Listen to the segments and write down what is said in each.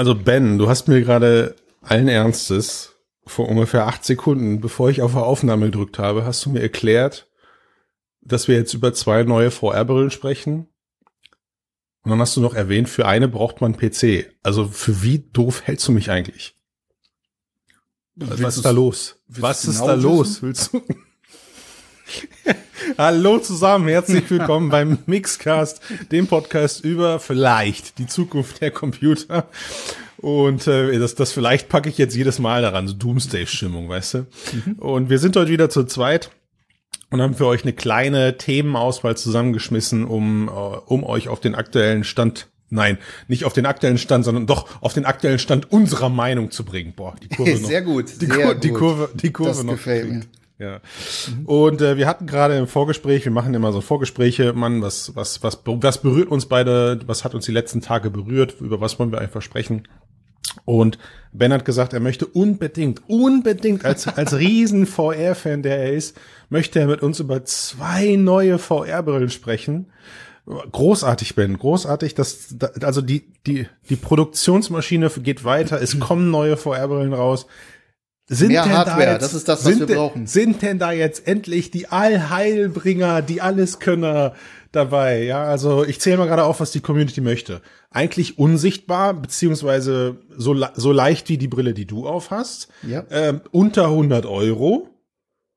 Also Ben, du hast mir gerade allen Ernstes vor ungefähr acht Sekunden, bevor ich auf Aufnahme gedrückt habe, hast du mir erklärt, dass wir jetzt über zwei neue VR-Brillen sprechen. Und dann hast du noch erwähnt, für eine braucht man PC. Also für wie doof hältst du mich eigentlich? Willst Was ist da los? Was ist da genau los? Willst du? Hallo zusammen, herzlich willkommen beim Mixcast, dem Podcast über vielleicht die Zukunft der Computer. Und äh, das, das vielleicht packe ich jetzt jedes Mal daran, so Doomsday-Stimmung, weißt du? Und wir sind heute wieder zu zweit und haben für euch eine kleine Themenauswahl zusammengeschmissen, um, äh, um euch auf den aktuellen Stand Nein, nicht auf den aktuellen Stand, sondern doch auf den aktuellen Stand unserer Meinung zu bringen. Boah, die Kurve noch. Sehr gut, Die, sehr Kur die gut. Kurve, die Kurve Das noch. gefällt gekriegt. Ja. Und äh, wir hatten gerade im Vorgespräch, wir machen immer so Vorgespräche, Mann, was, was, was, was berührt uns beide, was hat uns die letzten Tage berührt, über was wollen wir einfach sprechen? Und Ben hat gesagt, er möchte unbedingt, unbedingt, als, als riesen VR-Fan, der er ist, möchte er mit uns über zwei neue VR-Brillen sprechen. Großartig, Ben, großartig. Das, da- also die, die, die Produktionsmaschine geht weiter, es kommen neue VR-Brillen raus. Sind Mehr denn Hardware, da jetzt, das ist das, was sind wir brauchen. Sind denn da jetzt endlich die Allheilbringer, die Alleskönner dabei? Ja, also ich zähle mal gerade auf, was die Community möchte. Eigentlich unsichtbar, beziehungsweise so, so leicht wie die Brille, die du auf hast. Ja. Ähm, unter 100 Euro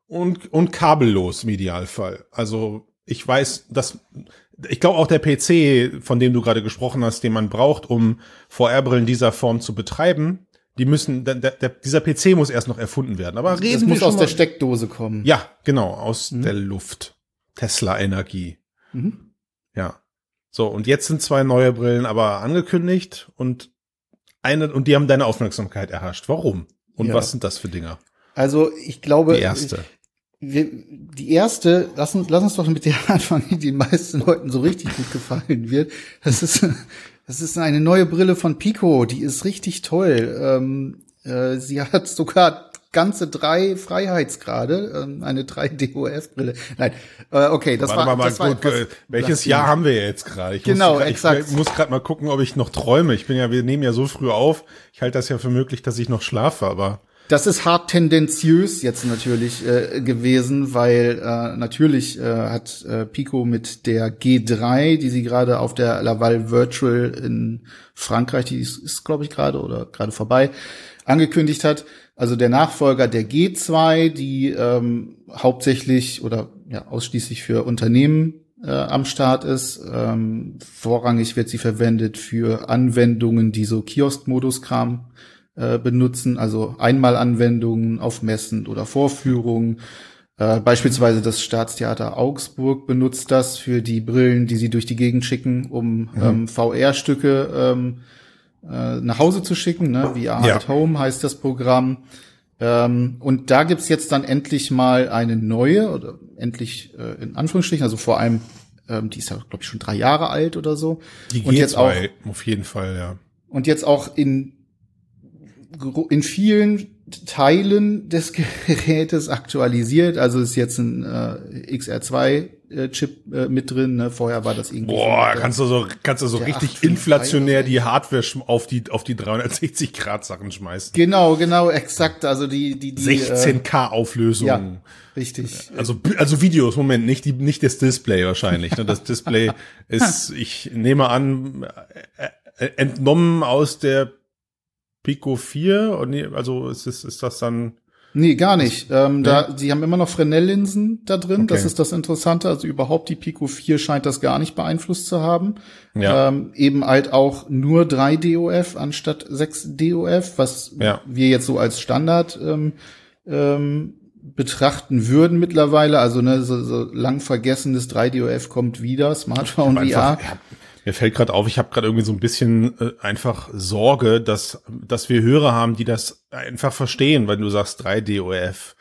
und, und kabellos im Idealfall. Also ich weiß, dass ich glaube auch der PC, von dem du gerade gesprochen hast, den man braucht, um VR-Brillen dieser Form zu betreiben, die müssen, der, der, dieser PC muss erst noch erfunden werden. Aber reden Das muss aus mal, der Steckdose kommen. Ja, genau, aus der Luft. Tesla-Energie. Mhm. Ja. So, und jetzt sind zwei neue Brillen aber angekündigt und eine, und die haben deine Aufmerksamkeit erhascht. Warum? Und Ja. was sind das für Dinger? Also ich glaube, Die erste. Wir, die erste, lass uns, lass uns doch mit der anfangen, die den meisten Leuten so richtig gut gefallen wird. Das ist, das ist eine neue Brille von Pico, die ist richtig toll. Ähm, äh, sie hat sogar ganze drei Freiheitsgrade, ähm, eine 3DOF-Brille. Nein, äh, okay, das Warte war, mal, das war gut, etwas äh, welches. Jahr haben wir jetzt gerade? Genau, muss, exakt. Ich muss gerade mal gucken, ob ich noch träume. Ich bin ja, wir nehmen ja so früh auf. Ich halte das ja für möglich, dass ich noch schlafe, aber Das ist hart tendenziös jetzt natürlich äh, gewesen, weil äh, natürlich äh, hat äh, Pico mit der G3, die sie gerade auf der Laval Virtual in Frankreich, die ist, ist glaube ich gerade oder gerade vorbei, angekündigt hat, also der Nachfolger der G2, die ähm, hauptsächlich oder ja ausschließlich für Unternehmen äh, am Start ist. Ähm, vorrangig wird sie verwendet für Anwendungen, die so Kiosk-Modus-Kram äh, benutzen, also Einmalanwendungen auf Messen oder Vorführungen. Äh, beispielsweise das Staatstheater Augsburg benutzt das für die Brillen, die sie durch die Gegend schicken, um ähm, VR-Stücke ähm, äh, nach Hause zu schicken. Ne? VR Ja. at Home heißt das Programm. Ähm, und da gibt's jetzt dann endlich mal eine neue, oder endlich äh, in Anführungsstrichen, also vor allem, ähm, die ist ja, glaube ich, schon drei Jahre alt oder so. die und G2 jetzt auch auf jeden Fall, ja. und jetzt auch in, in vielen Teilen des Gerätes aktualisiert. Also ist jetzt ein äh, XR2-Chip äh, mit drin. Ne? Vorher war das irgendwie. Boah, so, kannst du so, kannst du so richtig 853 inflationär oder so. die Hardware auf die, auf die 360 Grad Sachen schmeißen. Genau, genau, exakt. Also die, die, die. 16K Auflösung. Äh, ja, richtig. Also, bi- also Videos, Moment, nicht die, nicht das Display wahrscheinlich. Ne? Das Display ist, ich nehme an, äh, äh, entnommen aus der Pico 4. Und nee, also ist, ist, ist das dann, Nee, gar nicht. Ähm, da, sie haben immer noch Fresnel-Linsen da drin. Das Okay. ist das Interessante. Also überhaupt die Pico 4 scheint das gar nicht beeinflusst zu haben. Ja. Ähm, eben halt auch nur 3 DOF anstatt 6 DOF, was Ja. wir jetzt so als Standard ähm, ähm, betrachten würden mittlerweile. Also ne, so, so lang vergessenes 3 DOF kommt wieder, Smartphone einfach, VR. ja, mir fällt gerade auf, ich habe gerade irgendwie so ein bisschen äh, einfach Sorge, dass, dass wir Hörer haben, die das einfach verstehen, weil du sagst 3DOF.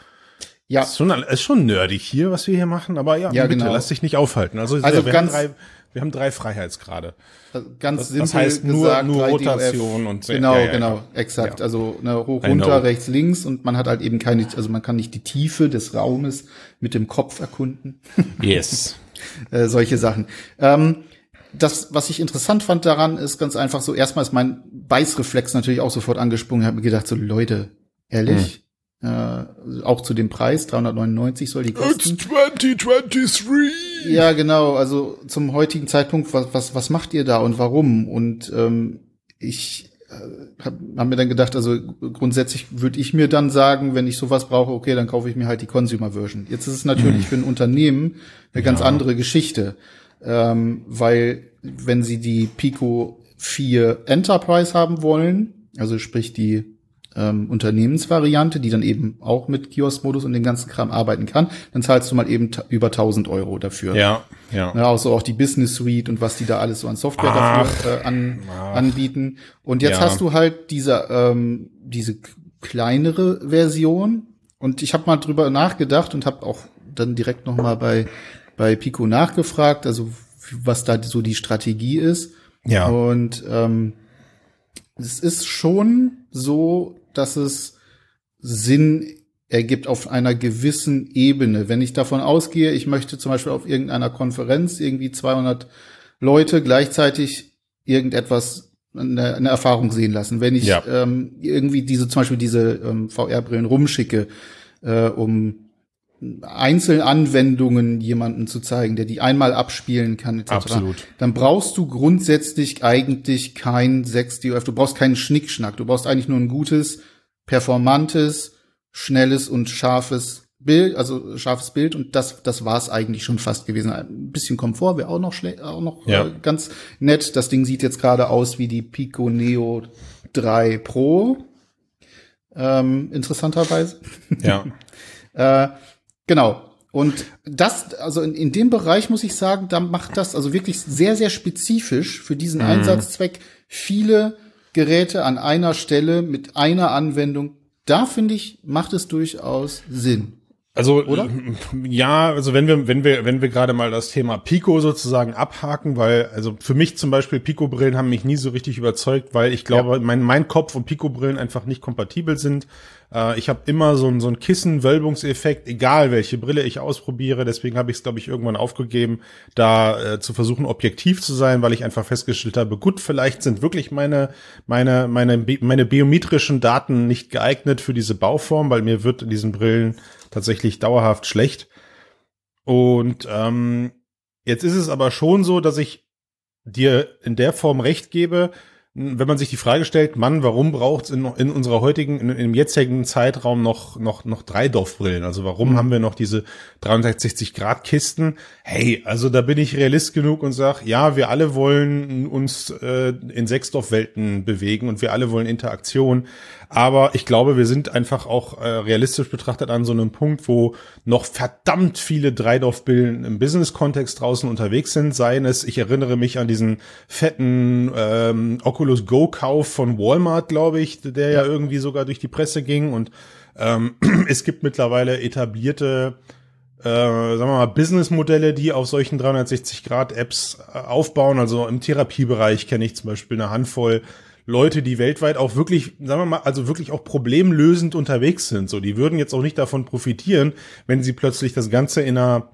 Ja, Ist schon, ist schon nerdig hier, was wir hier machen, aber ja, Ja, bitte, genau. lass dich nicht aufhalten. Also, Also wir, ganz- haben drei, wir haben drei Freiheitsgrade. ganz Das- simpel das heißt nur- gesagt, nur 3 Rotation und genau, ja, ja, genau, ja. exakt. Also ne, hoch, runter, rechts, links und man hat halt eben keine, also man kann nicht die Tiefe des Raumes mit dem Kopf erkunden. Yes. äh, solche Sachen. Ähm, das, was ich interessant fand daran, ist ganz einfach so, erstmal ist mein Beißreflex natürlich auch sofort angesprungen. Ich habe mir gedacht, so Leute, ehrlich, hm. äh, auch zu dem Preis, 399 soll die kosten. It's 2023! Ja, genau, also zum heutigen Zeitpunkt, was, was, was macht ihr da und warum? Und ähm, ich äh, habe hab mir dann gedacht, also grundsätzlich würde ich mir dann sagen, wenn ich sowas brauche, okay, dann kaufe ich mir halt die Consumer Version. Jetzt ist es natürlich mhm. für ein Unternehmen eine ganz andere Geschichte, ähm, weil wenn sie die Pico 4 Enterprise haben wollen, also sprich die ähm, Unternehmensvariante, die dann eben auch mit Kiosk-Modus und dem ganzen Kram arbeiten kann, dann zahlst du mal eben über 1000 Euro dafür. Ja, ja. ja also auch die Business Suite und was die da alles so an Software ach, dafür äh, an, anbieten. Und jetzt ja. hast du halt diese, ähm, diese kleinere Version. Und ich habe mal drüber nachgedacht und habe auch dann direkt noch mal bei bei Pico nachgefragt, also was da so die Strategie ist. Ja. Und ähm, es ist schon so, dass es Sinn ergibt auf einer gewissen Ebene. Wenn ich davon ausgehe, ich möchte zum Beispiel auf irgendeiner Konferenz irgendwie 200 Leute gleichzeitig irgendetwas eine, eine Erfahrung sehen lassen. Wenn ich ja. ähm, irgendwie diese zum Beispiel diese ähm, VR-Brillen rumschicke, äh, um Einzelanwendungen jemanden zu zeigen, der die einmal abspielen kann, etc. Absolut. Dann brauchst du grundsätzlich eigentlich kein 6DOF, du brauchst keinen Schnickschnack, du brauchst eigentlich nur ein gutes, performantes, schnelles und scharfes Bild, also scharfes Bild und das das war's eigentlich schon fast gewesen. Ein bisschen Komfort wäre auch noch auch noch ja. äh, ganz nett. Das Ding sieht jetzt gerade aus wie die Pico Neo 3 Pro. Ähm, interessanterweise. Ja. äh, Genau. Und das, also in, in dem Bereich muss ich sagen, da macht das also wirklich sehr, sehr spezifisch für diesen mhm. Einsatzzweck viele Geräte an einer Stelle mit einer Anwendung. Da finde ich, macht es durchaus Sinn. Also oder? Ja, also wenn wir wenn wir wenn wir gerade mal das Thema Pico sozusagen abhaken, weil also für mich zum Beispiel Pico Brillen haben mich nie so richtig überzeugt, weil ich glaube, ja. mein mein Kopf und Pico Brillen einfach nicht kompatibel sind. Äh, ich habe immer so so ein Kissen-Wölbungseffekt, egal welche Brille ich ausprobiere. Deswegen habe ich es glaube ich irgendwann aufgegeben, da äh, zu versuchen objektiv zu sein, weil ich einfach festgestellt habe, gut, vielleicht sind wirklich meine meine meine meine biometrischen Daten nicht geeignet für diese Bauform, weil mir wird in diesen Brillen tatsächlich dauerhaft schlecht. Und ähm, jetzt ist es aber schon so, dass ich dir in der Form recht gebe, wenn man sich die Frage stellt, Mann, warum braucht es in, in unserer heutigen, in, im jetzigen Zeitraum noch, noch, noch drei Dorfbrillen? Also warum mhm. haben wir noch diese 360 Grad Kisten? Hey, also da bin ich realist genug und sag, ja, wir alle wollen uns äh, in Sechsdorf-Welten bewegen und wir alle wollen Interaktion. Aber ich glaube, wir sind einfach auch äh, realistisch betrachtet an so einem Punkt, wo noch verdammt viele Dreidorfbillen im Business-Kontext draußen unterwegs sind. Seien es, ich erinnere mich an diesen fetten ähm, Oculus Go-Kauf von Walmart, glaube ich, der ja irgendwie sogar durch die Presse ging. Und ähm, es gibt mittlerweile etablierte äh, sagen wir mal, Businessmodelle, die auf solchen 360-Grad-Apps äh, aufbauen. Also im Therapiebereich kenne ich zum Beispiel eine Handvoll Leute, die weltweit auch wirklich, sagen wir mal, also wirklich auch problemlösend unterwegs sind. So, die würden jetzt auch nicht davon profitieren, wenn sie plötzlich das Ganze in einer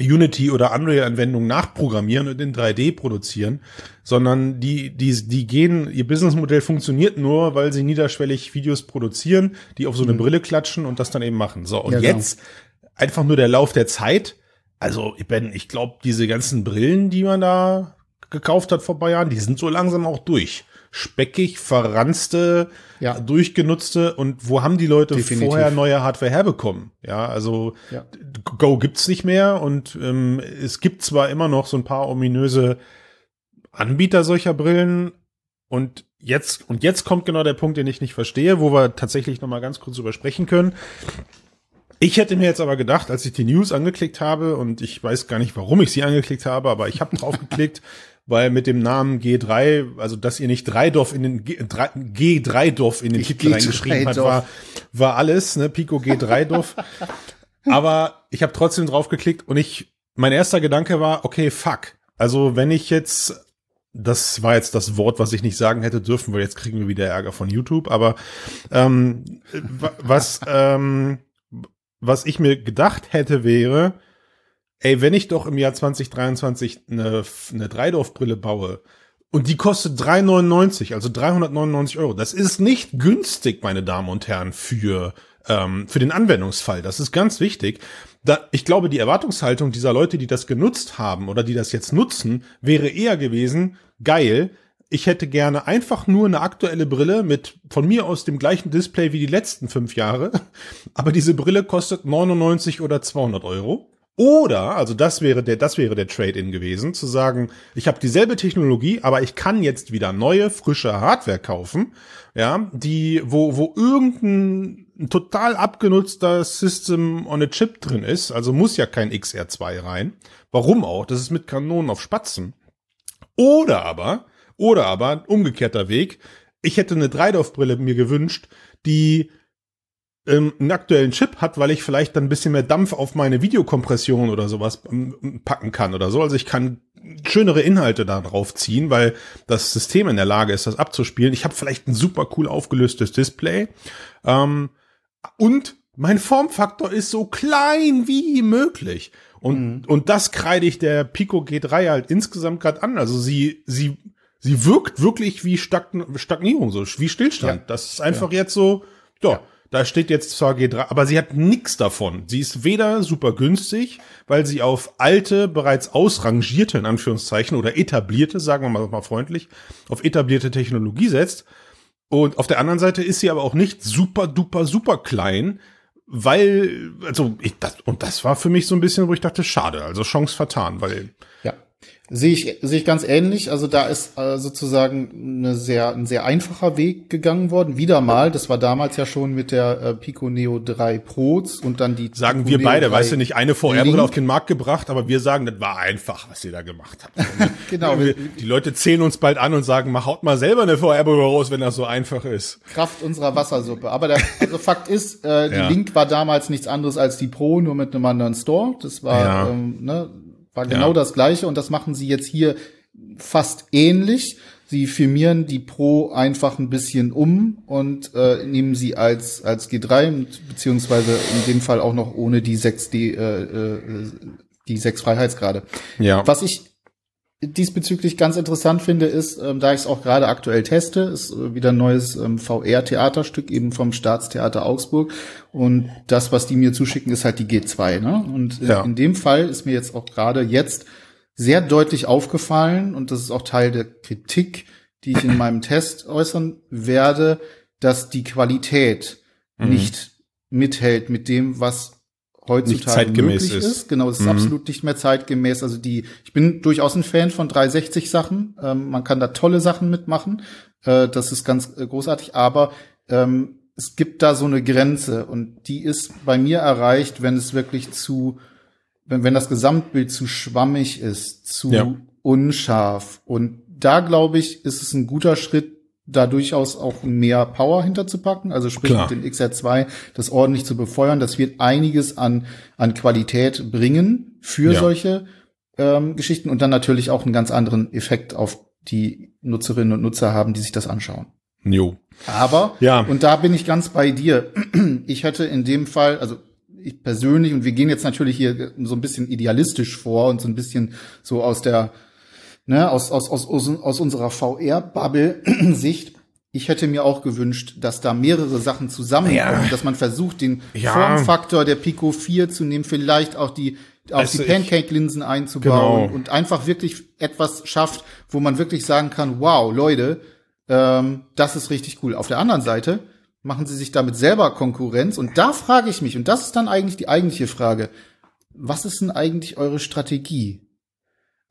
Unity oder Unreal-Anwendung nachprogrammieren und in 3D produzieren, sondern die, die, die gehen, ihr Businessmodell funktioniert nur, weil sie niederschwellig Videos produzieren, die auf so eine mhm. Brille klatschen und das dann eben machen. So, und ja, genau. jetzt einfach nur der Lauf der Zeit. Also, Ben, ich glaube, diese ganzen Brillen, die man da gekauft hat vor paar Jahren, die sind so langsam auch durch speckig, verranzte, ja. durchgenutzte und wo haben die Leute Definitiv. vorher neue Hardware herbekommen? Ja, also ja. Go gibt's nicht mehr und ähm, es gibt zwar immer noch so ein paar ominöse Anbieter solcher Brillen und jetzt und jetzt kommt genau der Punkt, den ich nicht verstehe, wo wir tatsächlich noch mal ganz kurz drüber sprechen können. Ich hätte mir jetzt aber gedacht, als ich die News angeklickt habe und ich weiß gar nicht, warum ich sie angeklickt habe, aber ich habe drauf geklickt, weil mit dem Namen G3, also dass ihr nicht Dreidorf in den G, G3-Dorf in den Titel reingeschrieben hat, war, war alles, ne, Pico G3-Dorf. Aber ich habe trotzdem drauf geklickt und ich, mein erster Gedanke war, okay, fuck. Also wenn ich jetzt, das war jetzt das Wort, was ich nicht sagen hätte dürfen, weil jetzt kriegen wir wieder Ärger von YouTube, aber ähm, was, ähm, was ich mir gedacht hätte, wäre, ey, wenn ich doch im Jahr 2023 eine, eine Dreidorf-Brille baue und die kostet 3,99, also 399 Euro, das ist nicht günstig, meine Damen und Herren, für, ähm, für den Anwendungsfall. Das ist ganz wichtig. Da, ich glaube, die Erwartungshaltung dieser Leute, die das genutzt haben oder die das jetzt nutzen, wäre eher gewesen, geil, ich hätte gerne einfach nur eine aktuelle Brille mit von mir aus dem gleichen Display wie die letzten fünf Jahre, aber diese Brille kostet 99 oder 200 Euro. Oder, also das wäre der, das wäre der Trade-in gewesen, zu sagen, ich habe dieselbe Technologie, aber ich kann jetzt wieder neue, frische Hardware kaufen, ja, die, wo, wo irgendein total abgenutzter System on a Chip drin ist, also muss ja kein XR2 rein. Warum auch? Das ist mit Kanonen auf Spatzen. Oder aber, oder aber, umgekehrter Weg, ich hätte eine Dreidorf-Brille mir gewünscht, die ähm, einen aktuellen Chip hat, weil ich vielleicht dann ein bisschen mehr Dampf auf meine Videokompression oder sowas ähm, packen kann oder so. Also ich kann schönere Inhalte da drauf ziehen, weil das System in der Lage ist, das abzuspielen. Ich habe vielleicht ein super cool aufgelöstes Display. Ähm, und mein Formfaktor ist so klein wie möglich. Und, mhm. und das kreide ich der Pico G3 halt insgesamt gerade an. Also sie, sie sie wirkt wirklich wie Stagn Stagnierung, so wie Stillstand. Ja. Das ist einfach ja. jetzt so, ja, ja, da steht jetzt zwar G3, aber sie hat nichts davon. Sie ist weder super günstig, weil sie auf alte, bereits ausrangierte, in Anführungszeichen, oder etablierte, sagen wir mal, mal freundlich, auf etablierte Technologie setzt. Und auf der anderen Seite ist sie aber auch nicht super duper super klein, weil, also, ich, das, und das war für mich so ein bisschen, wo ich dachte, schade, also Chance vertan, weil. Ja. Sehe ich, sehe ich ganz ähnlich. Also da ist äh, sozusagen eine sehr, ein sehr einfacher Weg gegangen worden. Wieder mal, das war damals ja schon mit der äh, Pico Neo 3 Pros und dann die. Sagen Pico wir Neo beide, weißt du, nicht eine VR-Brille auf den Markt gebracht, aber wir sagen, das war einfach, was ihr da gemacht habt. genau. die Leute zählen uns bald an und sagen, mach haut mal selber eine VR-Brille raus, wenn das so einfach ist. Kraft unserer Wassersuppe. Aber der also Fakt ist, äh, die ja. Link war damals nichts anderes als die Pro, nur mit einem anderen Store. Das war, ja. ähm, ne, war genau ja. das gleiche und das machen sie jetzt hier fast ähnlich. Sie firmieren die Pro einfach ein bisschen um und äh, nehmen sie als als G3 beziehungsweise in dem Fall auch noch ohne die 6 D äh, äh, die sechs Freiheitsgrade. Ja. Was ich diesbezüglich ganz interessant finde, ist, ähm, da ich es auch gerade aktuell teste, ist äh, wieder ein neues ähm, VR-Theaterstück eben vom Staatstheater Augsburg. Und das, was die mir zuschicken, ist halt die G2. Ne? Und ja. in dem Fall ist mir jetzt auch gerade jetzt sehr deutlich aufgefallen, und das ist auch Teil der Kritik, die ich in meinem Test äußern werde, dass die Qualität mhm. nicht mithält mit dem, was heutzutage möglich ist. ist. Genau, es ist mhm. absolut nicht mehr zeitgemäß. Also die, ich bin durchaus ein Fan von 360 Sachen. Ähm, man kann da tolle Sachen mitmachen. Äh, das ist ganz äh, großartig. Aber ähm, es gibt da so eine Grenze und die ist bei mir erreicht, wenn es wirklich zu, wenn, wenn das Gesamtbild zu schwammig ist, zu ja. unscharf. Und da glaube ich, ist es ein guter Schritt, da durchaus auch mehr Power hinterzupacken, also sprich Klar. mit dem XR2 das ordentlich zu befeuern. Das wird einiges an, an Qualität bringen für ja. solche ähm, Geschichten und dann natürlich auch einen ganz anderen Effekt auf die Nutzerinnen und Nutzer haben, die sich das anschauen. Jo. Aber, ja. und da bin ich ganz bei dir. Ich hätte in dem Fall, also ich persönlich, und wir gehen jetzt natürlich hier so ein bisschen idealistisch vor und so ein bisschen so aus der ne, aus, aus, aus, aus unserer VR-Bubble-Sicht, ich hätte mir auch gewünscht, dass da mehrere Sachen zusammenkommen, ja. dass man versucht, den ja. Formfaktor der Pico 4 zu nehmen, vielleicht auch die auch also die Pancake-Linsen einzubauen genau. und einfach wirklich etwas schafft, wo man wirklich sagen kann, wow, Leute, ähm, das ist richtig cool. Auf der anderen Seite machen sie sich damit selber Konkurrenz und da frage ich mich, und das ist dann eigentlich die eigentliche Frage, was ist denn eigentlich eure Strategie?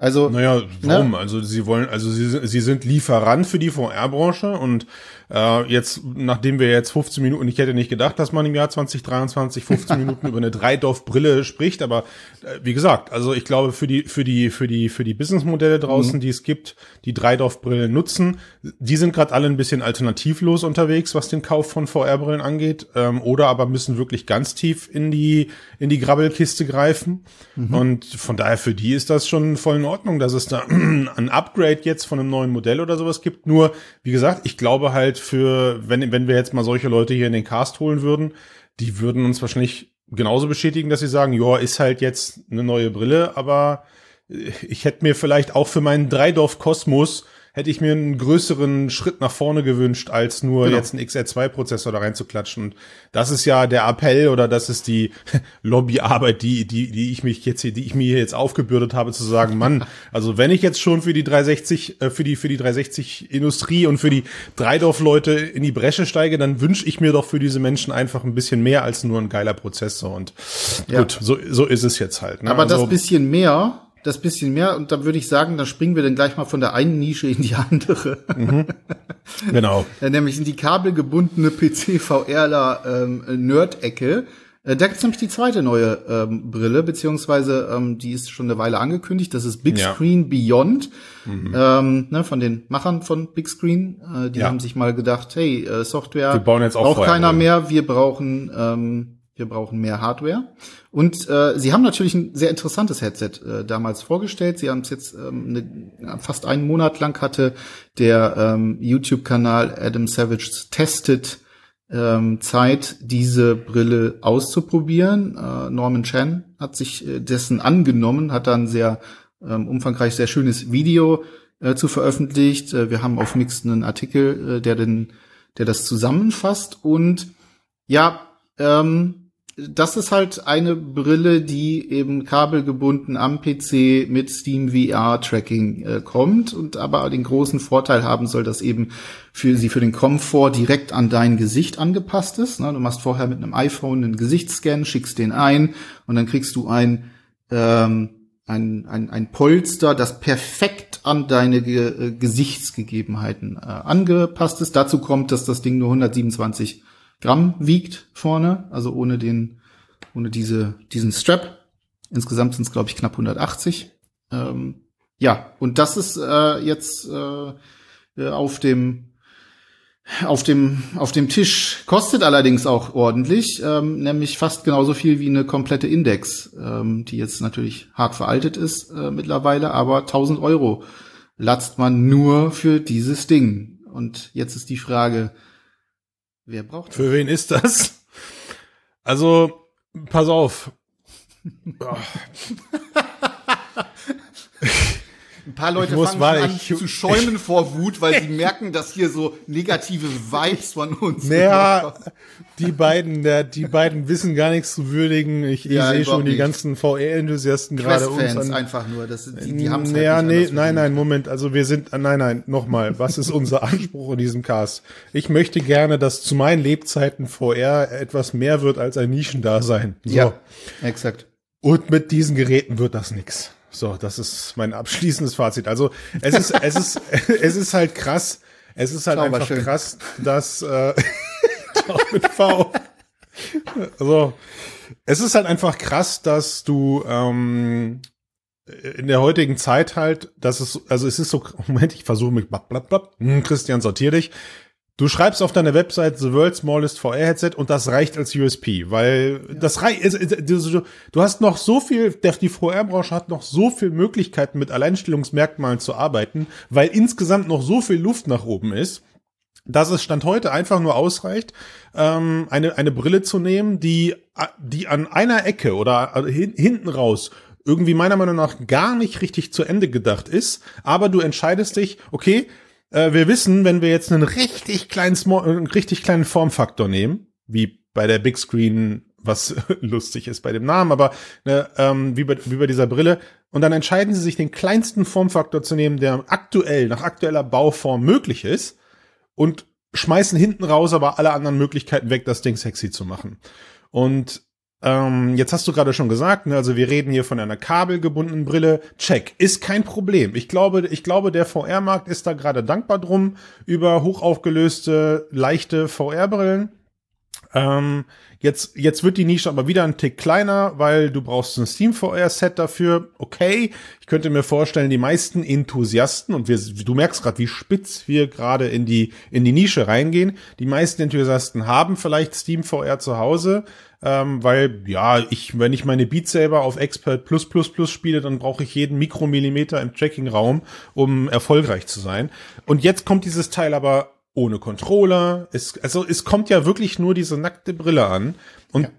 Also naja, warum? Ne? Also sie wollen, also sie, sie sind Lieferant für die VR-Branche und äh, jetzt, nachdem wir jetzt 15 Minuten, ich hätte nicht gedacht, dass man im Jahr 2023 15 Minuten über eine Dreidorf-Brille spricht, aber äh, wie gesagt, also ich glaube für die für die für die für die Businessmodelle draußen, mhm. die es gibt, die Dreidorf-Brillen nutzen, die sind gerade alle ein bisschen alternativlos unterwegs, was den Kauf von VR-Brillen angeht, ähm, oder aber müssen wirklich ganz tief in die in die Grabbelkiste greifen mhm. und von daher für die ist das schon voll in Ordnung, dass es da ein Upgrade jetzt von einem neuen Modell oder sowas gibt. Nur wie gesagt, ich glaube halt für, wenn, wenn wir jetzt mal solche Leute hier in den Cast holen würden, die würden uns wahrscheinlich genauso bestätigen, dass sie sagen, ja, ist halt jetzt eine neue Brille, aber ich hätte mir vielleicht auch für meinen Dreidorf Kosmos hätte ich mir einen größeren Schritt nach vorne gewünscht, als nur genau. jetzt einen XR2-Prozessor da reinzuklatschen. Und das ist ja der Appell oder das ist die Lobbyarbeit, die, die, die ich mich jetzt hier, die ich mir jetzt aufgebürdet habe, zu sagen, Mann, also wenn ich jetzt schon für die 360, äh, für die, für die 360 Industrie und für die Dreidorf-Leute in die Bresche steige, dann wünsche ich mir doch für diese Menschen einfach ein bisschen mehr als nur ein geiler Prozessor. Und ja. gut, so, so ist es jetzt halt. Ne? Aber also, das bisschen mehr das bisschen mehr und dann würde ich sagen, dann springen wir dann gleich mal von der einen Nische in die andere. Mhm. Genau. nämlich in die kabelgebundene PC-VRler ähm, Nerd-Ecke. Äh, da gibt's nämlich die zweite neue ähm, Brille, beziehungsweise ähm, die ist schon eine Weile angekündigt. Das ist Big ja. Screen Beyond mhm. ähm, ne, von den Machern von Big Screen. Äh, die ja. haben sich mal gedacht, hey, äh, Software braucht keiner mehr, wir brauchen ähm, wir brauchen mehr Hardware. Und äh, sie haben natürlich ein sehr interessantes Headset äh, damals vorgestellt. Sie haben es jetzt ähm, eine, fast einen Monat lang hatte der ähm, YouTube-Kanal Adam Savage Tested ähm, Zeit, diese Brille auszuprobieren. Äh, Norman Chan hat sich äh, dessen angenommen, hat dann sehr ähm, umfangreich sehr schönes Video äh, zu veröffentlicht. Äh, wir haben auf Mixed einen Artikel, äh, der den, der das zusammenfasst und ja, ähm, das ist halt eine Brille, die eben kabelgebunden am PC mit Steam VR Tracking äh, kommt und aber den großen Vorteil haben soll, dass eben für sie für den Komfort direkt an dein Gesicht angepasst ist. Ne? Du machst vorher mit einem iPhone einen Gesichtsscan, schickst den ein und dann kriegst du ein ähm, ein, ein, ein Polster, das perfekt an deine Ge äh, Gesichtsgegebenheiten äh, angepasst ist. Dazu kommt, dass das Ding nur 127 Gramm wiegt vorne, also ohne den, ohne diese, diesen Strap. Insgesamt sind es, glaube ich, knapp 180. Ähm, ja, und das ist äh, jetzt äh, auf dem auf dem auf dem Tisch kostet allerdings auch ordentlich, ähm, nämlich fast genauso viel wie eine komplette Index, ähm, die jetzt natürlich hart veraltet ist äh, mittlerweile, aber 1000 Euro latzt man nur für dieses Ding. Und jetzt ist die Frage, Wer braucht das? Für wen ist das? Also, pass auf. Ein paar Leute fangen mal, an ich, zu schäumen ich, vor Wut, weil sie merken, dass hier so negative Vibes von uns. Naja, die beiden, der, die beiden wissen gar nichts zu würdigen. Ich, ich ja, sehe schon die ganzen VR-Enthusiasten gerade uns an. einfach nur, das, die, die haben naja, halt nee, nein, nein, Moment. Also wir sind, nein, nein, nochmal. Was ist unser Anspruch in diesem Cast? Ich möchte gerne, dass zu meinen Lebzeiten VR etwas mehr wird als ein Nischendasein. So. Ja, exakt. Und mit diesen Geräten wird das nix. So, das ist mein abschließendes Fazit. Also es ist, es ist, es ist halt krass. Es ist halt Schau, einfach krass, dass äh, mit V. Also es ist halt einfach krass, dass du ähm, in der heutigen Zeit halt, dass es, also es ist so, Moment, ich versuche mich, blablabla, hm, Christian, sortier dich. Du schreibst auf deiner Website The World's Smallest VR Headset und das reicht als USP, weil ja. das reicht. Du, hast noch so viel, die VR-Branche hat noch so viel Möglichkeiten mit Alleinstellungsmerkmalen zu arbeiten, weil insgesamt noch so viel Luft nach oben ist, dass es Stand heute einfach nur ausreicht, ähm, eine, eine Brille zu nehmen, die, die an einer Ecke oder hin, hinten raus irgendwie meiner Meinung nach gar nicht richtig zu Ende gedacht ist, aber du entscheidest dich, okay, äh, wir wissen, wenn wir jetzt einen richtig kleinen, Small, einen richtig kleinen Formfaktor nehmen, wie bei der Big Screen, was lustig ist bei dem Namen, aber ne, ähm, wie, bei, wie bei dieser Brille, und dann entscheiden sie sich, den kleinsten Formfaktor zu nehmen, der aktuell, nach aktueller Bauform möglich ist, und schmeißen hinten raus aber alle anderen Möglichkeiten weg, das Ding sexy zu machen. Und ähm, jetzt hast du gerade schon gesagt, ne, also wir reden hier von einer kabelgebundenen Brille. Check, ist kein Problem. Ich glaube, ich glaube, der VR-Markt ist da gerade dankbar drum über hochaufgelöste, leichte VR-Brillen. Ähm, jetzt, jetzt wird die Nische aber wieder ein Tick kleiner, weil du brauchst ein Steam VR Set dafür. Okay, ich könnte mir vorstellen, die meisten Enthusiasten und wir, du merkst gerade, wie spitz wir gerade in die in die Nische reingehen. Die meisten Enthusiasten haben vielleicht Steam VR zu Hause, ähm, weil ja, ich, wenn ich meine Beat Saber auf Expert Plus Plus Plus spiele, dann brauche ich jeden Mikromillimeter im Tracking-Raum, um erfolgreich zu sein. Und jetzt kommt dieses Teil aber ohne Controller. Es, also es kommt ja wirklich nur diese nackte Brille an. Und ja.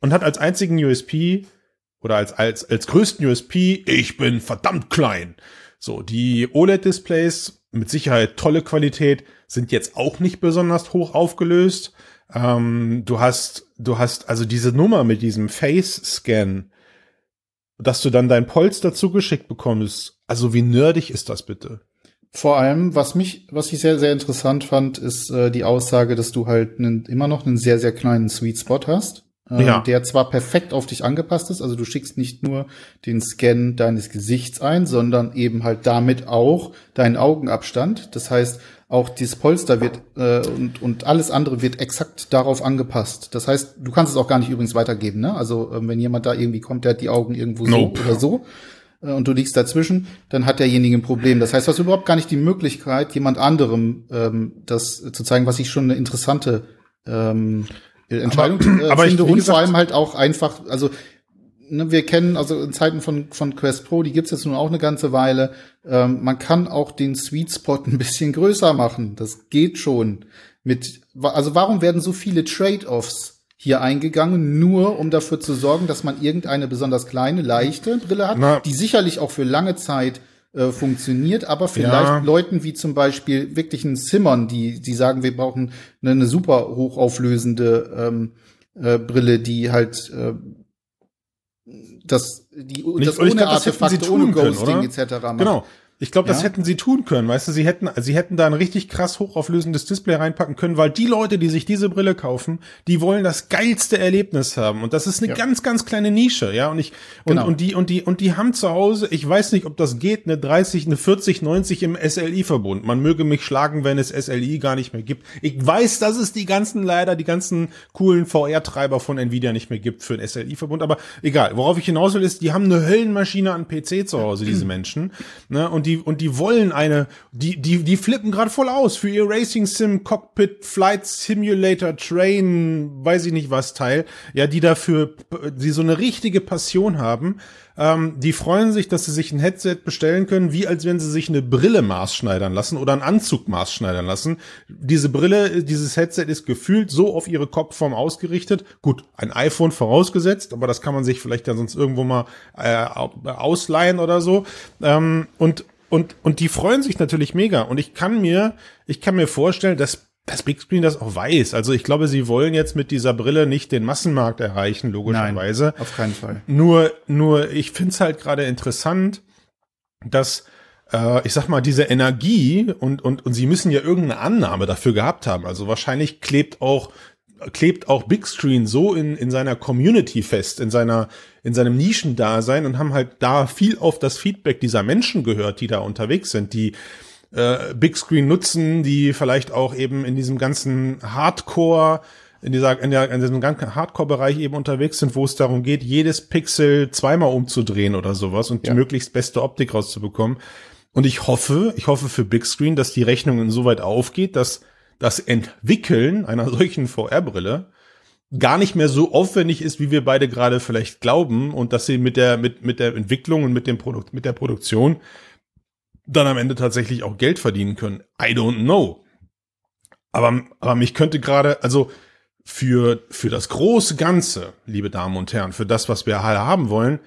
und hat als einzigen USP oder als, als, als größten USP, ich bin verdammt klein. So, die OLED-Displays mit Sicherheit tolle Qualität, sind jetzt auch nicht besonders hoch aufgelöst. Ähm, du hast, du hast also diese Nummer mit diesem Face-Scan, dass du dann dein Polster zugeschickt bekommst. Also wie nerdig ist das bitte? Vor allem, was mich, was ich sehr, sehr interessant fand, ist äh, die Aussage, dass du halt einen, immer noch einen sehr, sehr kleinen Sweet Spot hast äh, ja. der zwar perfekt auf dich angepasst ist, also du schickst nicht nur den Scan deines Gesichts ein, sondern eben halt damit auch deinen Augenabstand. Das heißt, auch dieses Polster wird äh, und, und alles andere wird exakt darauf angepasst. Das heißt, du kannst es auch gar nicht übrigens weitergeben. Ne? Also äh, wenn jemand da irgendwie kommt, der hat die Augen irgendwo nope. so oder so und du liegst dazwischen, dann hat derjenige ein Problem. Das heißt, du hast überhaupt gar nicht die Möglichkeit, jemand anderem ähm, das zu zeigen, was ich schon eine interessante ähm, Entscheidung aber, äh, aber finde ich, und vor allem halt auch einfach, also ne, wir kennen also in Zeiten von von Quest Pro, die gibt's jetzt nun auch eine ganze Weile. Ähm, man kann auch den Sweet Spot ein bisschen größer machen. Das geht schon. Mit also warum werden so viele Trade-offs hier eingegangen, nur um dafür zu sorgen, dass man irgendeine besonders kleine, leichte Brille hat, Na, die sicherlich auch für lange Zeit äh, funktioniert, aber vielleicht ja. Leuten wie zum Beispiel wirklich ein Zimmern, die, die sagen, wir brauchen eine, eine super hochauflösende ähm, äh, Brille, die halt äh, das, die, das ohne glaub, Artefakte, ohne Ghosting etc. macht. Genau. Ich glaube, das ja? hätten sie tun können, weißt du, sie hätten, sie hätten da ein richtig krass hochauflösendes Display reinpacken können, weil die Leute, die sich diese Brille kaufen, die wollen das geilste Erlebnis haben. Und das ist eine ja. ganz, ganz kleine Nische, ja. Und ich, und, genau. und die, und die, und die haben zu Hause, ich weiß nicht, ob das geht, eine 30, eine 40, 90 im SLI-Verbund. Man möge mich schlagen, wenn es SLI gar nicht mehr gibt. Ich weiß, dass es die ganzen leider, die ganzen coolen VR-Treiber von Nvidia nicht mehr gibt für ein SLI-Verbund. Aber egal, worauf ich hinaus will, ist, die haben eine Höllenmaschine an PC zu Hause, diese Menschen. Ne? Und die die, und die wollen eine, die, die, die flippen gerade voll aus für ihr Racing Sim, Cockpit, Flight Simulator, Train, weiß ich nicht was Teil, ja, die dafür, die so eine richtige Passion haben, ähm, die freuen sich, dass sie sich ein Headset bestellen können, wie als wenn sie sich eine Brille maßschneidern lassen oder einen Anzug maßschneidern lassen. Diese Brille, dieses Headset ist gefühlt so auf ihre Kopfform ausgerichtet. Gut, ein iPhone vorausgesetzt, aber das kann man sich vielleicht ja sonst irgendwo mal äh, ausleihen oder so. Ähm, und und, und die freuen sich natürlich mega. Und ich kann mir, ich kann mir vorstellen, dass das Big Screen das auch weiß. Also ich glaube, sie wollen jetzt mit dieser Brille nicht den Massenmarkt erreichen, logischerweise. Nein, auf keinen Fall. Nur, nur ich finde es halt gerade interessant, dass äh, ich sag mal, diese Energie und, und, und sie müssen ja irgendeine Annahme dafür gehabt haben. Also wahrscheinlich klebt auch klebt auch Big Screen so in, in seiner Community fest, in seiner, in seinem Nischendasein und haben halt da viel auf das Feedback dieser Menschen gehört, die da unterwegs sind, die äh, Big Screen nutzen, die vielleicht auch eben in diesem ganzen Hardcore, in dieser, in, der, in diesem ganzen Hardcore-Bereich eben unterwegs sind, wo es darum geht, jedes Pixel zweimal umzudrehen oder sowas und ja. die möglichst beste Optik rauszubekommen. Und ich hoffe, ich hoffe für Big Screen, dass die Rechnung insoweit aufgeht, dass das Entwickeln einer solchen VR-Brille gar nicht mehr so aufwendig ist, wie wir beide gerade vielleicht glauben und dass sie mit der mit mit der Entwicklung und mit dem Produkt mit der Produktion dann am Ende tatsächlich auch Geld verdienen können. I don't know. Aber aber mich könnte gerade also für für das große Ganze, liebe Damen und Herren, für das, was wir alle haben wollen,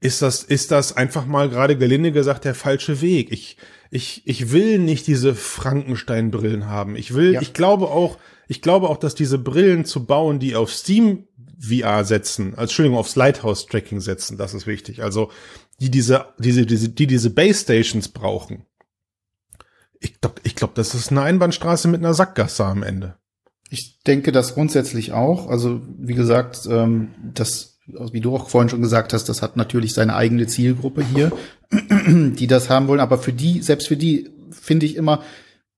ist das ist das einfach mal gerade gelinde gesagt der falsche Weg. Ich ich, ich will nicht diese Frankenstein-Brillen haben. Ich will, ja. ich glaube auch, ich glaube auch, dass diese Brillen zu bauen, die auf Steam VR setzen, als Entschuldigung, aufs Lighthouse-Tracking setzen, das ist wichtig. Also, die diese, diese, diese, die diese Base Stations brauchen. Ich glaube, ich glaube, das ist eine Einbahnstraße mit einer Sackgasse am Ende. Ich denke das grundsätzlich auch. Also, wie gesagt, ähm, das wie du auch vorhin schon gesagt hast, das hat natürlich seine eigene Zielgruppe hier, die das haben wollen. Aber für die, selbst für die, finde ich immer,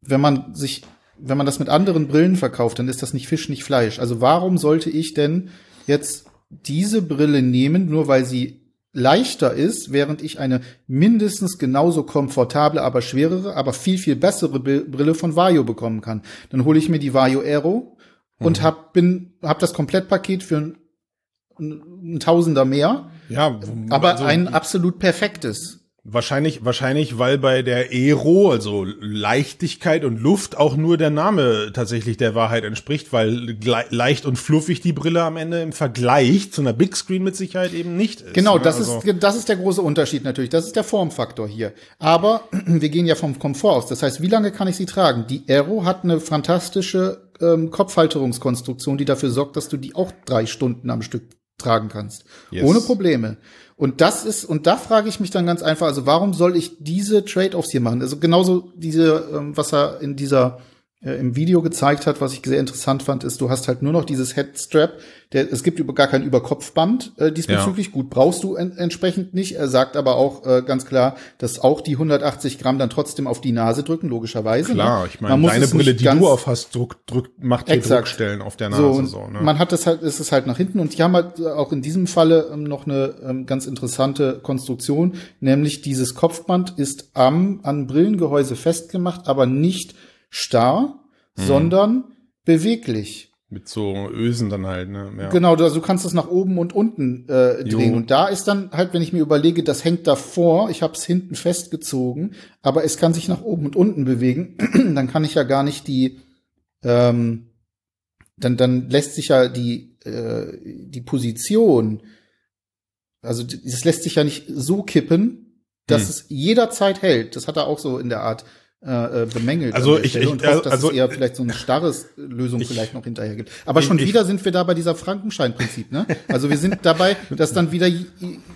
wenn man sich, wenn man das mit anderen Brillen verkauft, dann ist das nicht Fisch, nicht Fleisch. Also warum sollte ich denn jetzt diese Brille nehmen, nur weil sie leichter ist, während ich eine mindestens genauso komfortable, aber schwerere, aber viel, viel bessere Brille von Vario bekommen kann. Dann hole ich mir die Vario Aero und mhm. hab, bin, hab das Komplettpaket für ein Tausender mehr. Ja, aber also, ein absolut perfektes. Wahrscheinlich, wahrscheinlich, weil bei der Aero, also Leichtigkeit und Luft, auch nur der Name tatsächlich der Wahrheit entspricht, weil leicht und fluffig die Brille am Ende im Vergleich zu einer Big Screen mit Sicherheit eben nicht ist. Genau, ne? das also ist, das ist der große Unterschied natürlich. Das ist der Formfaktor hier. Aber wir gehen ja vom Komfort aus. Das heißt, wie lange kann ich sie tragen? Die Aero hat eine fantastische ähm, Kopfhalterungskonstruktion, die dafür sorgt, dass du die auch drei Stunden am Stück tragen kannst. Yes. Ohne Probleme. Und das ist, und da frage ich mich dann ganz einfach, also warum soll ich diese Trade-offs hier machen? Also genauso diese, ähm, was er in dieser äh, im Video gezeigt hat, was ich sehr interessant fand, ist, du hast halt nur noch dieses Headstrap. Der, es gibt über gar kein Überkopfband äh, diesbezüglich. Ja. Gut, brauchst du en entsprechend nicht. Er sagt aber auch äh, ganz klar, dass auch die 180 Gramm dann trotzdem auf die Nase drücken, logischerweise. Ne? Klar, ne? ich meine, deine Brille, die du auf hast, drückt, drückt, macht hier exakt. Druckstellen auf der Nase. So, so ne? Man hat das halt, ist es halt nach hinten und die haben halt auch in diesem Falle ähm, noch eine ähm, ganz interessante Konstruktion, nämlich dieses Kopfband ist am an Brillengehäuse festgemacht, aber nicht starr, hm. sondern beweglich. Mit so Ösen dann halt, ne? Ja. Genau, also du kannst das nach oben und unten äh, drehen. Jo. Und da ist dann halt, wenn ich mir überlege, das hängt davor, ich habe es hinten festgezogen, aber es kann sich nach oben und unten bewegen, dann kann ich ja gar nicht die, ähm, dann, dann lässt sich ja die, äh, die Position, also es lässt sich ja nicht so kippen, dass hm. es jederzeit hält. Das hat er auch so in der Art äh, äh, bemängelt. Also ich, ich und hofft, dass also, es eher vielleicht so eine starres Lösung ich, vielleicht noch hinterher gibt. Aber schon ich, wieder sind wir da bei dieser Frankenschein-Prinzip, ne? Also wir sind dabei, dass dann wieder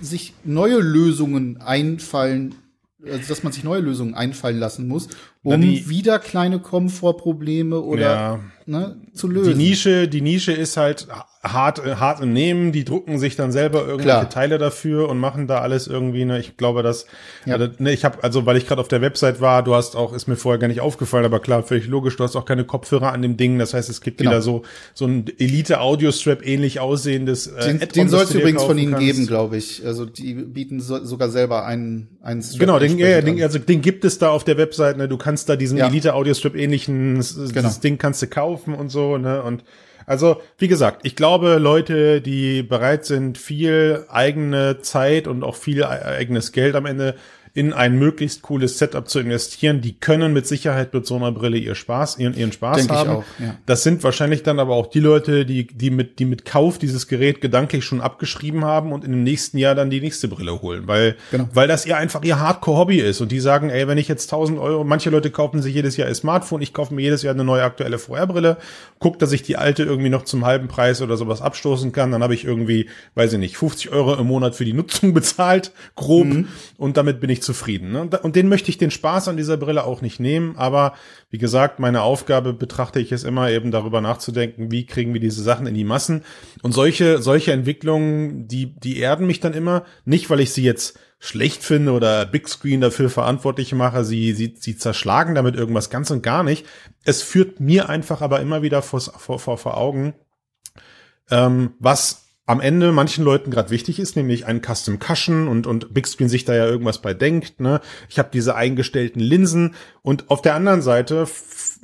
sich neue Lösungen einfallen, also dass man sich neue Lösungen einfallen lassen muss, um die, wieder kleine Komfortprobleme oder ja, ne, zu lösen. Die Nische, die Nische ist halt hart, hart im Nehmen. Die drucken sich dann selber irgendwelche Klar. Teile dafür und machen da alles irgendwie. Ne, ich glaube, dass ja. äh, ne, ich habe also, weil ich gerade auf der Website war, du hast auch, ist mir vorher gar nicht aufgefallen, aber klar, völlig logisch. Du hast auch keine Kopfhörer an dem Ding. Das heißt, es gibt genau. wieder so so ein Elite Audio Strap ähnlich aussehendes. Äh, den den soll es übrigens von ihnen kannst. geben, glaube ich. Also die bieten so, sogar selber einen einen Strap. Genau, den, ja, den, also den gibt es da auf der Website. Ne, du kannst kannst da diesen ja. Elite Audio Strip ähnlichen genau. Ding kannst du kaufen und so, ne? Und also, wie gesagt, ich glaube, Leute, die bereit sind, viel eigene Zeit und auch viel eigenes Geld am Ende in ein möglichst cooles Setup zu investieren. Die können mit Sicherheit mit so einer Brille ihr Spaß, ihren, ihren Spaß Denk haben. Auch, ja. Das sind wahrscheinlich dann aber auch die Leute, die, die mit, die mit Kauf dieses Gerät gedanklich schon abgeschrieben haben und in dem nächsten Jahr dann die nächste Brille holen, weil, genau. weil das ihr einfach ihr Hardcore-Hobby ist und die sagen, ey, wenn ich jetzt 1000 Euro, manche Leute kaufen sich jedes Jahr ein Smartphone, ich kaufe mir jedes Jahr eine neue aktuelle VR-Brille, guck, dass ich die alte irgendwie noch zum halben Preis oder sowas abstoßen kann, dann habe ich irgendwie, weiß ich nicht, 50 Euro im Monat für die Nutzung bezahlt, grob, mhm. und damit bin ich zufrieden. Ne? Und den möchte ich den Spaß an dieser Brille auch nicht nehmen. Aber wie gesagt, meine Aufgabe betrachte ich es immer eben darüber nachzudenken, wie kriegen wir diese Sachen in die Massen. Und solche, solche Entwicklungen, die, die erden mich dann immer. Nicht, weil ich sie jetzt schlecht finde oder Big Screen dafür verantwortlich mache. Sie, sie, sie zerschlagen damit irgendwas ganz und gar nicht. Es führt mir einfach aber immer wieder vor, vor, vor, Augen, ähm, was am Ende manchen Leuten gerade wichtig ist, nämlich ein Custom Cushion und, und Big Screen sich da ja irgendwas bei denkt. Ne? Ich habe diese eingestellten Linsen und auf der anderen Seite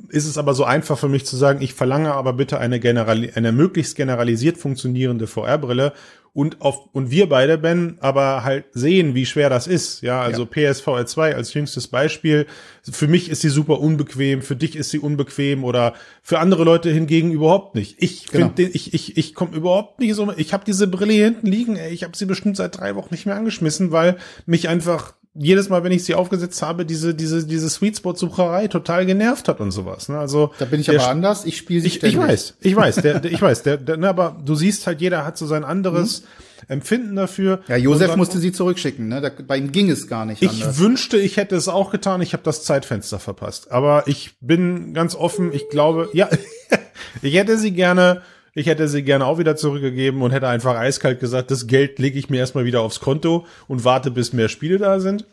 ist es aber so einfach für mich zu sagen, ich verlange aber bitte eine, generali eine möglichst generalisiert funktionierende VR-Brille und auf und wir beide Ben aber halt sehen, wie schwer das ist. Ja, also ja. PSVR 2 als jüngstes Beispiel. Für mich ist sie super unbequem, für dich ist sie unbequem oder für andere Leute hingegen überhaupt nicht. Ich genau. finde, ich ich ich komme überhaupt nicht so. Ich habe diese Brille hier hinten liegen. Ey, ich habe sie bestimmt seit drei Wochen nicht mehr angeschmissen, weil mich einfach jedes Mal, wenn ich sie aufgesetzt habe, diese, diese, diese Sweet Spot Sucherei total genervt hat und sowas. Ne? Also da bin ich aber anders. Ich spiele sie ich, ständig. Ich weiß, ich weiß, der, der, ich weiß, der, der, ne, aber du siehst halt, jeder hat so sein anderes mhm. Empfinden dafür. Ja, Josef dann, musste sie zurückschicken. Ne? Da, bei ihm ging es gar nicht. Ich anders. wünschte, ich hätte es auch getan. Ich habe das Zeitfenster verpasst. Aber ich bin ganz offen. Ich glaube, ja, ich hätte sie gerne ich hätte sie gerne auch wieder zurückgegeben und hätte einfach eiskalt gesagt, das Geld lege ich mir erstmal wieder aufs Konto und warte, bis mehr Spiele da sind.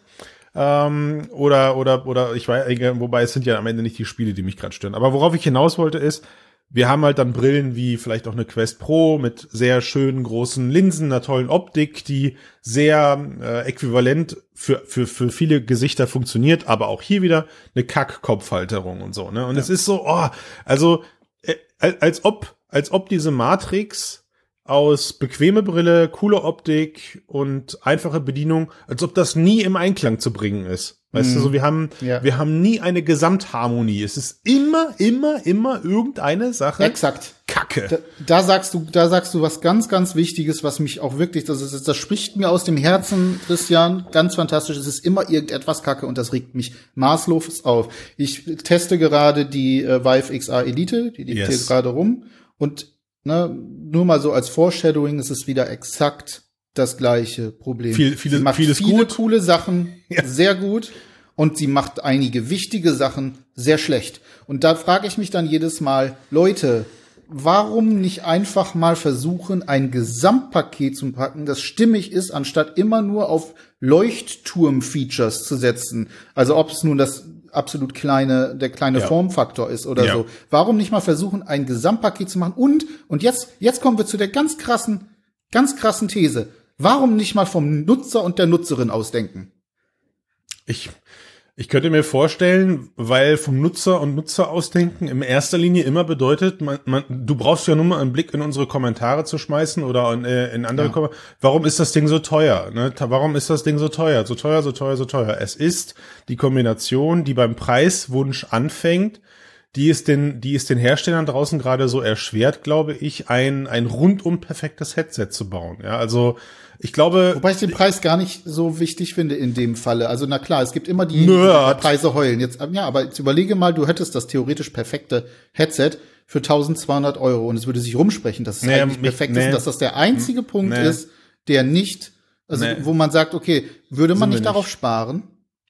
Ähm, oder, oder, oder ich weiß, wobei es sind ja am Ende nicht die Spiele, die mich gerade stören. Aber worauf ich hinaus wollte, ist, wir haben halt dann Brillen wie vielleicht auch eine Quest Pro mit sehr schönen großen Linsen, einer tollen Optik, die sehr äh, äquivalent für, für, für viele Gesichter funktioniert, aber auch hier wieder eine Kack-Kopfhalterung und so, ne? Und ja. es ist so, oh, also äh, als ob als ob diese Matrix aus bequeme Brille, coole Optik und einfache Bedienung, als ob das nie im Einklang zu bringen ist. Weißt mm. du, so wir haben ja. wir haben nie eine Gesamtharmonie. Es ist immer immer immer irgendeine Sache. Exakt. Kacke. Da, da, sagst du, da sagst du was ganz, ganz Wichtiges, was mich auch wirklich, das ist, das spricht mir aus dem Herzen, Christian, ganz fantastisch. Es ist immer irgendetwas Kacke und das regt mich maßlos auf. Ich teste gerade die äh, Vive XR Elite, die liegt yes. hier gerade rum und ne, nur mal so als Foreshadowing, es ist wieder exakt das gleiche Problem. Viel, viele, sie macht vieles viele gut. coole Sachen ja. sehr gut und sie macht einige wichtige Sachen sehr schlecht. Und da frage ich mich dann jedes Mal, Leute, warum nicht einfach mal versuchen, ein Gesamtpaket zu packen, das stimmig ist, anstatt immer nur auf Leuchtturm-Features zu setzen? Also ob es nun das absolut kleine, der kleine ja. Formfaktor ist oder ja. so. Warum nicht mal versuchen, ein Gesamtpaket zu machen? Und, und jetzt, jetzt kommen wir zu der ganz krassen, ganz krassen These. Warum nicht mal vom Nutzer und der Nutzerin ausdenken? Ich, ich könnte mir vorstellen, weil vom Nutzer und Nutzer ausdenken in erster Linie immer bedeutet, man, man, du brauchst ja nur mal einen Blick in unsere Kommentare zu schmeißen oder in, äh, in andere ja. Kommentare. Warum ist das Ding so teuer? Ne? Warum ist das Ding so teuer? So teuer, so teuer, so teuer. Es ist die Kombination, die beim Preiswunsch anfängt, die ist den, die ist den Herstellern draußen gerade so erschwert, glaube ich, ein, ein rundum perfektes Headset zu bauen. Ja, also ich glaube. Wobei ich den Preis gar nicht so wichtig finde in dem Falle. Also na klar, es gibt immer die, die Preise heulen. Jetzt, ja, aber jetzt überlege mal, du hättest das theoretisch perfekte Headset für 1200 Euro und es würde sich rumsprechen, dass es nee, eigentlich perfekt nee. ist, dass das der einzige Punkt nee. ist, der nicht, also wo man sagt, okay, würde man nicht darauf sparen?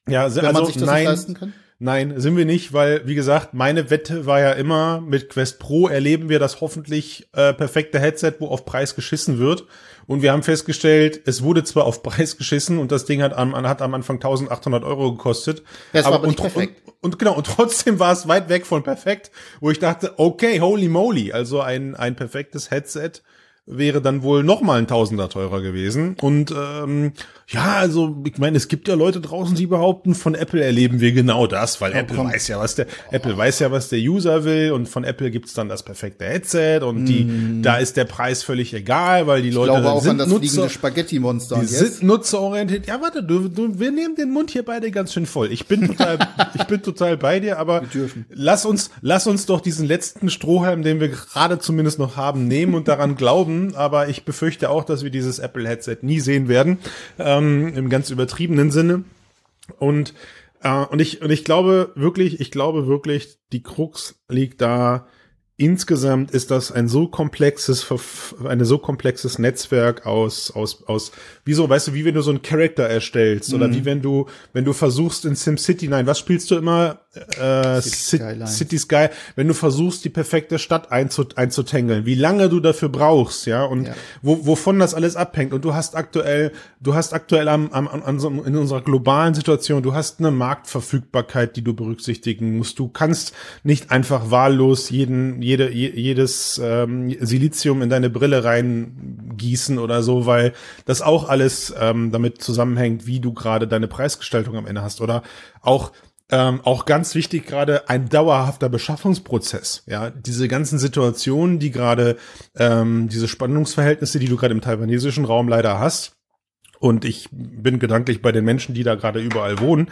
Ja, also, wenn man sich das nein, leisten kann? Nein, sind wir nicht, weil, wie gesagt, meine Wette war ja immer, mit Quest Pro erleben wir das hoffentlich äh, perfekte Headset, wo auf Preis geschissen wird. Und wir haben festgestellt, es wurde zwar auf Preis geschissen und das Ding hat am, hat am Anfang 1800 Euro gekostet. Das aber, aber und. Und, und, genau, und trotzdem war es weit weg von perfekt, wo ich dachte, okay, holy moly, also ein, ein perfektes Headset wäre dann wohl noch mal ein Tausender teurer gewesen. Und ähm, ja, also ich meine, es gibt ja Leute draußen, die behaupten, von Apple erleben wir genau das, weil oh, Apple komm. weiß ja, was der oh. Apple weiß ja, was der User will und von Apple gibt's dann das perfekte Headset und die mm. da ist der Preis völlig egal, weil die ich Leute glaube auch sind an das Nutzer, fliegende Spaghetti-Monster. Die sind nutzerorientiert. Ja, warte, du, du, wir nehmen den Mund hier beide ganz schön voll. Ich bin total, ich bin total bei dir, aber lass uns, lass uns doch diesen letzten Strohhalm, den wir gerade zumindest noch haben, nehmen und daran glauben. Aber ich befürchte auch, dass wir dieses Apple-Headset nie sehen werden. Ähm, ähm, im ganz übertriebenen Sinne. Und, äh, und ich, und ich glaube wirklich, ich glaube wirklich, die Krux liegt da, insgesamt ist das ein so komplexes, eine so komplexes Netzwerk aus, aus, aus, wieso, weißt du, wie wenn du so einen Charakter erstellst mhm. oder wie wenn du, wenn du versuchst in SimCity, nein, was spielst du immer? Äh, City, City Sky, wenn du versuchst, die perfekte Stadt einzut einzutängeln, wie lange du dafür brauchst, ja, und ja. Wo, wovon das alles abhängt. Und du hast aktuell, du hast aktuell am, am, an so, in unserer globalen Situation, du hast eine Marktverfügbarkeit, die du berücksichtigen musst. Du kannst nicht einfach wahllos jeden, jede, jedes ähm, Silizium in deine Brille reingießen oder so, weil das auch alles ähm, damit zusammenhängt, wie du gerade deine Preisgestaltung am Ende hast. Oder auch ähm, auch ganz wichtig gerade ein dauerhafter Beschaffungsprozess. Ja, diese ganzen Situationen, die gerade ähm, diese Spannungsverhältnisse, die du gerade im taiwanesischen Raum leider hast. Und ich bin gedanklich bei den Menschen, die da gerade überall wohnen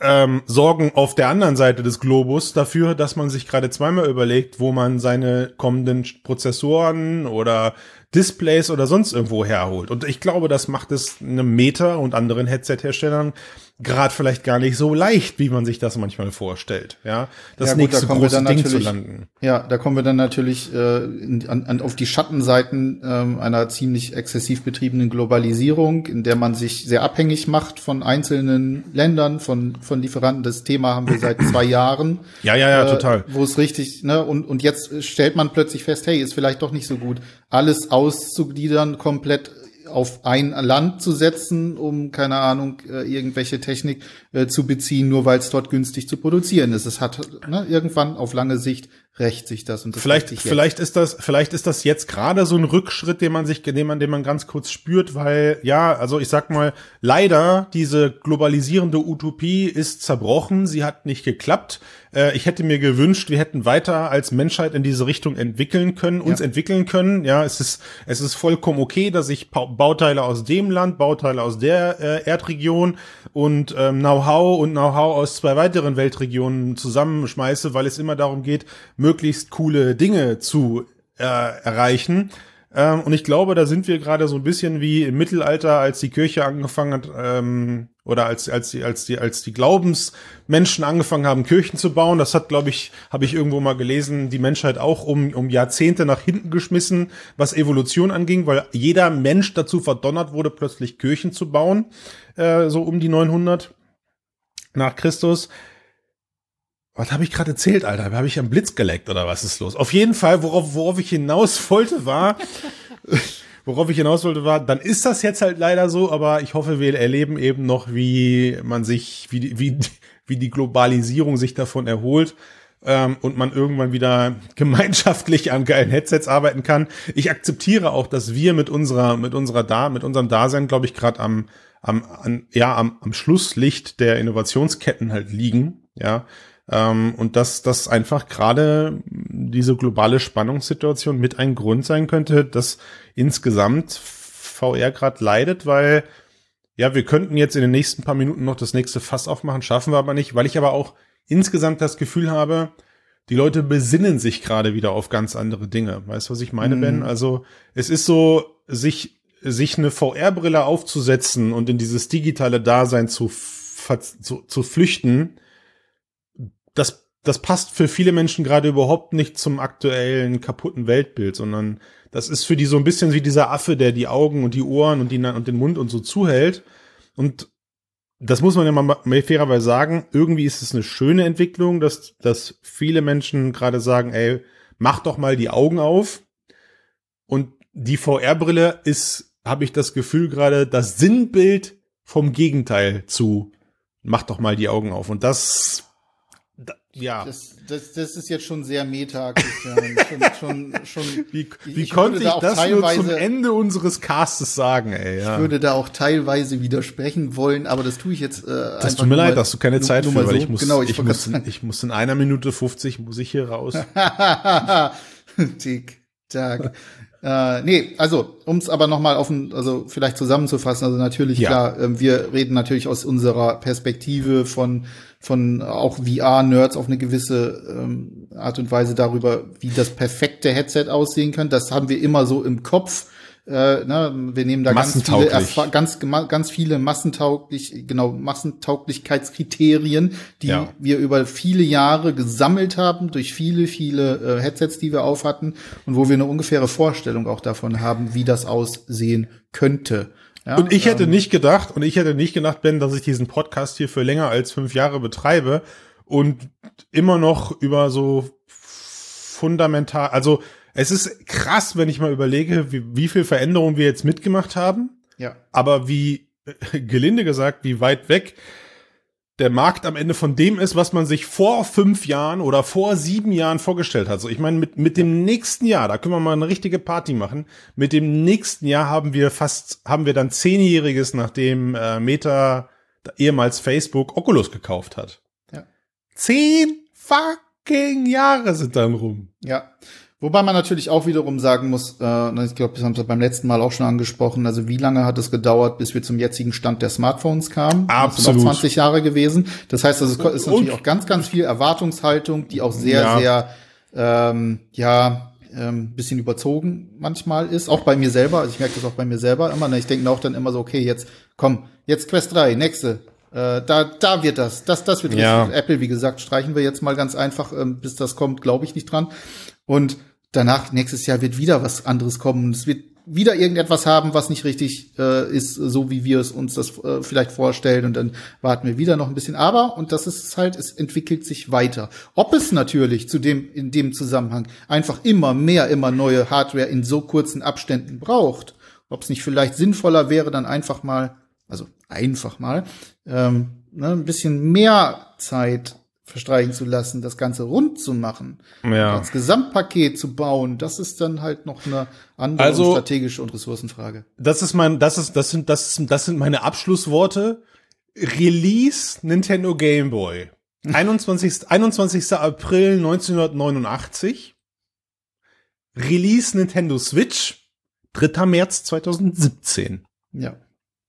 ähm, sorgen auf der anderen Seite des Globus dafür, dass man sich gerade zweimal überlegt, wo man seine kommenden Prozessoren oder Displays oder sonst irgendwo herholt. Und ich glaube, das macht es einem Meta und anderen Headset-Herstellern gerade vielleicht gar nicht so leicht, wie man sich das manchmal vorstellt. Ja, das ja, gut, nächste da große Ding zu landen. Ja, da kommen wir dann natürlich äh, in, an, an, auf die Schattenseiten ähm, einer ziemlich exzessiv betriebenen Globalisierung, in der man sich sehr abhängig macht von einzelnen Ländern, von von Lieferanten. Das Thema haben wir seit zwei Jahren. Ja, ja, ja, äh, total. Wo es richtig, ne, und und jetzt stellt man plötzlich fest, hey, ist vielleicht doch nicht so gut, alles auszugliedern, komplett auf ein Land zu setzen, um, keine Ahnung, äh, irgendwelche Technik äh, zu beziehen, nur weil es dort günstig zu produzieren ist. Es hat ne, irgendwann auf lange Sicht rächt sich das und das vielleicht, vielleicht ist das, vielleicht ist das jetzt gerade so ein Rückschritt, den man sich, den man, den man ganz kurz spürt, weil, ja, also ich sag mal, leider diese globalisierende Utopie ist zerbrochen, sie hat nicht geklappt. Äh, ich hätte mir gewünscht, wir hätten weiter als Menschheit in diese Richtung entwickeln können, uns Ja. entwickeln können. Ja, es ist, es ist vollkommen okay, dass ich Bau- Bauteile aus dem Land, Bauteile aus der äh, Erdregion und ähm, Know-how und Know-how aus zwei weiteren Weltregionen zusammenschmeiße, weil es immer darum geht, möglichst coole Dinge zu äh, erreichen. Ähm, und ich glaube, da sind wir gerade so ein bisschen wie im Mittelalter, als die Kirche angefangen hat, ähm, oder als, als die, als die, als die Glaubensmenschen angefangen haben, Kirchen zu bauen. Das hat, glaube ich, habe ich irgendwo mal gelesen, die Menschheit auch um, um Jahrzehnte nach hinten geschmissen, was Evolution anging, weil jeder Mensch dazu verdonnert wurde, plötzlich Kirchen zu bauen, äh, so um die 900 nach Christus. Was habe ich gerade erzählt, Alter? Habe ich am Blitz geleckt oder was ist los? Auf jeden Fall, worauf, worauf ich hinaus wollte, war, worauf ich hinaus wollte, war, dann ist das jetzt halt leider so, aber ich hoffe, wir erleben eben noch, wie man sich, wie, wie, wie die Globalisierung sich davon erholt ähm, und man irgendwann wieder gemeinschaftlich an geilen Headsets arbeiten kann. Ich akzeptiere auch, dass wir mit unserer, mit unserer da, mit unserem Dasein, glaube ich, gerade am, am, an, ja, am, am Schlusslicht der Innovationsketten halt liegen, ja. Ähm, und dass das einfach gerade diese globale Spannungssituation mit ein Grund sein könnte, dass insgesamt VR gerade leidet, weil ja, wir könnten jetzt in den nächsten paar Minuten noch das nächste Fass aufmachen, schaffen wir aber nicht, weil ich aber auch insgesamt das Gefühl habe, die Leute besinnen sich gerade wieder auf ganz andere Dinge. Weißt du, was ich meine, Mhm. Ben? Also es ist so, sich, sich eine VR-Brille aufzusetzen und in dieses digitale Dasein zu, zu, zu flüchten, das, das passt für viele Menschen gerade überhaupt nicht zum aktuellen kaputten Weltbild, sondern das ist für die so ein bisschen wie dieser Affe, der die Augen und die Ohren und, die, und den Mund und so zuhält. Und das muss man ja mal fairerweise sagen. Irgendwie ist es eine schöne Entwicklung, dass, dass viele Menschen gerade sagen, ey, mach doch mal die Augen auf. Und die VR-Brille ist, habe ich das Gefühl gerade, das Sinnbild vom Gegenteil zu mach doch mal die Augen auf. Und das, da, ja. Das, das, das ist jetzt schon sehr meta, Christian. schon, schon, schon, Wie, wie ich konnte ich da das nur zum teilweise- Ende unseres Castes sagen, ey? Ja. Ich würde da auch teilweise widersprechen wollen, aber das tue ich jetzt. Äh, das tut mir leid, mal- dass du keine Zeit für, weil so. ich muss, genau, ich, ich, muss, ich muss in einer Minute 50 muss ich hier raus. Tick, tack. äh, nee, also, um es aber nochmal auf ein, also vielleicht zusammenzufassen, also natürlich, Ja. klar, ähm, wir reden natürlich aus unserer Perspektive von, von auch VR-Nerds auf eine gewisse ähm, Art und Weise darüber, wie das perfekte Headset aussehen kann. Das haben wir immer so im Kopf. Äh, ne, wir nehmen da ganz viele. Erfa- ganz, ganz viele massentauglich, genau, Massentauglichkeitskriterien, die Ja. wir über viele Jahre gesammelt haben, durch viele, viele äh, Headsets, die wir auf hatten und wo wir eine ungefähre Vorstellung auch davon haben, wie das aussehen könnte. Ja, Und ich hätte ähm, nicht gedacht, und ich hätte nicht gedacht, Ben, dass ich diesen Podcast hier für länger als fünf Jahre betreibe und immer noch über so fundamental, also es ist krass, wenn ich mal überlege, wie, wie viel Veränderungen wir jetzt mitgemacht haben, Ja, aber wie, gelinde gesagt, wie weit weg der Markt am Ende von dem ist, was man sich vor fünf Jahren oder vor sieben Jahren vorgestellt hat. So, ich meine, mit, mit dem nächsten Jahr, da können wir mal eine richtige Party machen. Mit dem nächsten Jahr haben wir fast, haben wir dann zehnjähriges, nachdem äh, Meta, ehemals Facebook, Oculus gekauft hat. Ja. Zehn fucking Jahre sind dann rum. ja. Wobei man natürlich auch wiederum sagen muss, äh, ich glaube, das haben wir beim letzten Mal auch schon angesprochen, also wie lange hat es gedauert, bis wir zum jetzigen Stand der Smartphones kamen? Das sind Absolut. auch 20 Jahre gewesen. Das heißt, also, es ist natürlich Und- auch ganz, ganz viel Erwartungshaltung, die auch sehr, Ja. sehr, ähm, ja, ähm, bisschen überzogen manchmal ist. Auch bei mir selber. Also ich merke das auch bei mir selber immer. Ne? Ich denke auch dann immer so, okay, jetzt komm, jetzt Quest 3, nächste. Äh, da, da wird das, das, das wird Ja. richtig. Apple, wie gesagt, streichen wir jetzt mal ganz einfach, ähm, bis das kommt, glaube ich nicht dran. Und danach, nächstes Jahr wird wieder was anderes kommen. Es wird wieder irgendetwas haben, was nicht richtig äh, ist, so wie wir es uns das äh, vielleicht vorstellen. Und dann warten wir wieder noch ein bisschen. Aber, und das ist halt, es entwickelt sich weiter. Ob es natürlich zu dem, in dem Zusammenhang einfach immer mehr, immer neue Hardware in so kurzen Abständen braucht, ob es nicht vielleicht sinnvoller wäre, dann einfach mal, also einfach mal, ähm, ne, ein bisschen mehr Zeit verstreichen zu lassen, das Ganze rund zu machen, Ja. das Gesamtpaket zu bauen, das ist dann halt noch eine andere Also- strategische und Ressourcenfrage. Das ist mein, das ist, das sind, das das sind meine Abschlussworte. Release Nintendo Game Boy. 21. 21. April 1989. Release Nintendo Switch. 3. März 2017. Ja.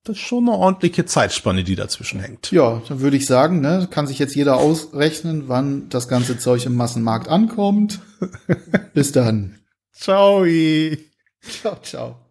Das ist schon eine ordentliche Zeitspanne, die dazwischen hängt. Ja, dann würde ich sagen, ne, kann sich jetzt jeder ausrechnen, wann das ganze Zeug im Massenmarkt ankommt. Bis dann. Ciao. Ciao, ciao.